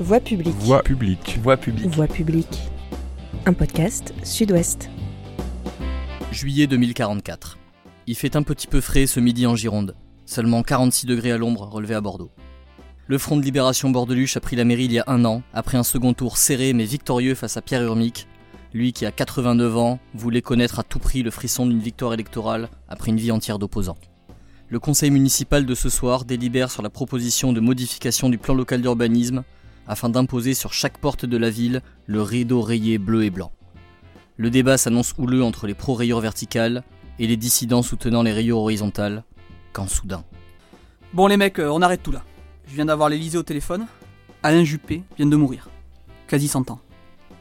Voix publique. Voix publique. Voix publique. Voix publique. Un podcast Sud-Ouest. Juillet 2044. Il fait un petit peu frais ce midi en Gironde. Seulement 46 degrés à l'ombre relevé à Bordeaux. Le Front de Libération Bordeluche a pris la mairie il y a un an, après un second tour serré mais victorieux face à Pierre Urmic, lui qui a 89 ans voulait connaître à tout prix le frisson d'une victoire électorale après une vie entière d'opposants. Le conseil municipal de ce soir délibère sur la proposition de modification du plan local d'urbanisme afin d'imposer sur chaque porte de la ville le rideau rayé bleu et blanc. Le débat s'annonce houleux entre les pro-rayures verticales et les dissidents soutenant les rayures horizontales, quand soudain. Bon les mecs, euh, on arrête tout là. Je viens d'avoir l'Elysée au téléphone. Alain Juppé vient de mourir. Quasi 100 ans.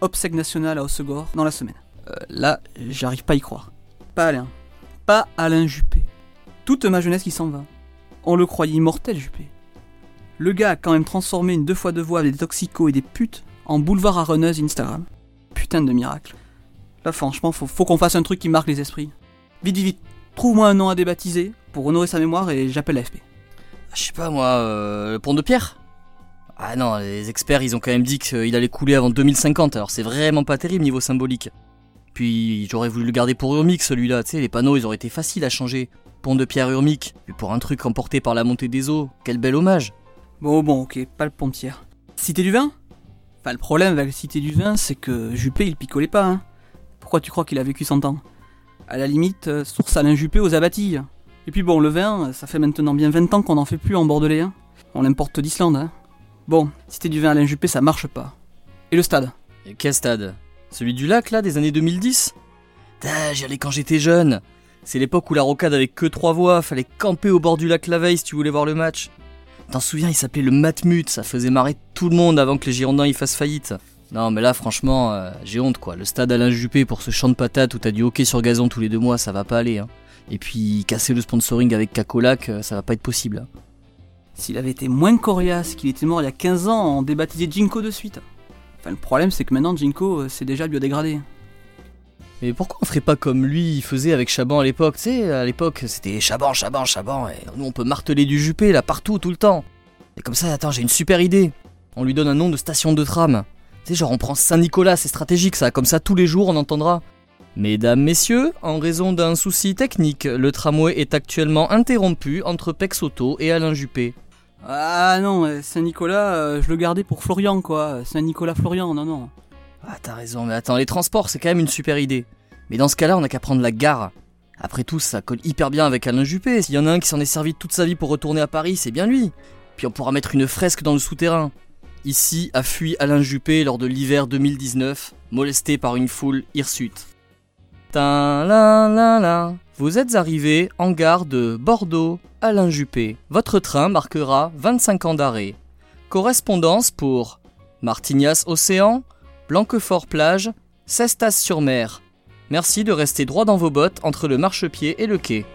Obsèque nationale à Hossegor dans la semaine. Euh, là, j'arrive pas à y croire. Pas Alain. Pas Alain Juppé. Toute ma jeunesse qui s'en va. On le croyait immortel, Juppé. Le gars a quand même transformé une deux fois deux voix des toxicos et des putes en boulevard à runneuse Instagram. Putain de miracle. Là, franchement, faut, qu'on fasse un truc qui marque les esprits. Vite, vite, vite. Trouve-moi un nom à débaptiser pour honorer sa mémoire et j'appelle l'AFP. Je sais pas moi, euh, le pont de pierre Ah non, les experts ils ont quand même dit qu'il allait couler avant 2050, alors c'est vraiment pas terrible niveau symbolique. Puis j'aurais voulu le garder pour Urmic celui-là, tu sais, les panneaux ils auraient été faciles à changer. Pont de pierre Urmic, puis pour un truc emporté par la montée des eaux, quel bel hommage. Bon, bon, ok, pas le pont de pierre. Cité du vin? Enfin, le problème avec la Cité du vin, c'est que Juppé il picolait pas, hein. Pourquoi tu crois qu'il a vécu 100 ans? À la limite, euh, source Alain Juppé aux abattilles. Et puis bon, le vin, ça fait maintenant bien 20 ans qu'on n'en fait plus en bordelais. Hein. On l'importe d'Islande. Hein. Bon, cité du vin Alain Juppé, ça marche pas. Et le stade? Et quel stade? Celui du lac là, des années 2010 Putain, j'y allais quand j'étais jeune. C'est l'époque où la rocade avait que trois voies, fallait camper au bord du lac la veille si tu voulais voir le match. T'en souviens, il s'appelait le Matmut, ça faisait marrer tout le monde avant que les Girondins y fassent faillite. Non mais là franchement, euh, j'ai honte quoi. Le stade Alain Juppé pour ce champ de patates où t'as du hockey sur gazon tous les deux mois, ça va pas aller. Hein. Et puis casser le sponsoring avec Cacolac, euh, ça va pas être possible. S'il avait été moins coriace qu'il était mort il y a 15 ans, on débaptisait Jinko de suite. Enfin, le problème, c'est que maintenant, Jinko, euh, c'est déjà biodégradé. Mais pourquoi on ferait pas comme lui il faisait avec Chaban à l'époque? Tu sais, à l'époque c'était Chaban, Chaban, Chaban, et nous on peut marteler du Juppé là partout, tout le temps. Et comme ça, attends, j'ai une super idée. On lui donne un nom de station de tram. Tu sais, genre on prend Saint-Nicolas, c'est stratégique ça, comme ça tous les jours on entendra. Mesdames, messieurs, en raison d'un souci technique, le tramway est actuellement interrompu entre Pexoto et Alain Juppé. Ah non, euh, Saint-Nicolas, euh, je le gardais pour Florian, quoi. Saint-Nicolas-Florian, non, non. Ah, t'as raison, mais attends, les transports, c'est quand même une super idée. Mais dans ce cas-là, on n'a qu'à prendre la gare. Après tout, ça colle hyper bien avec Alain Juppé. S'il y en a un qui s'en est servi toute sa vie pour retourner à Paris, c'est bien lui. Puis on pourra mettre une fresque dans le souterrain. Ici a fui Alain Juppé lors de l'hiver 2019, molesté par une foule hirsute. Tin, la, la, la. Vous êtes arrivé en gare de Bordeaux, Alain Juppé. Votre train marquera 25 ans d'arrêt. Correspondance pour Martignas Océan, Blanquefort Plage, Cestas sur Mer. Merci de rester droit dans vos bottes entre le marchepied et le quai.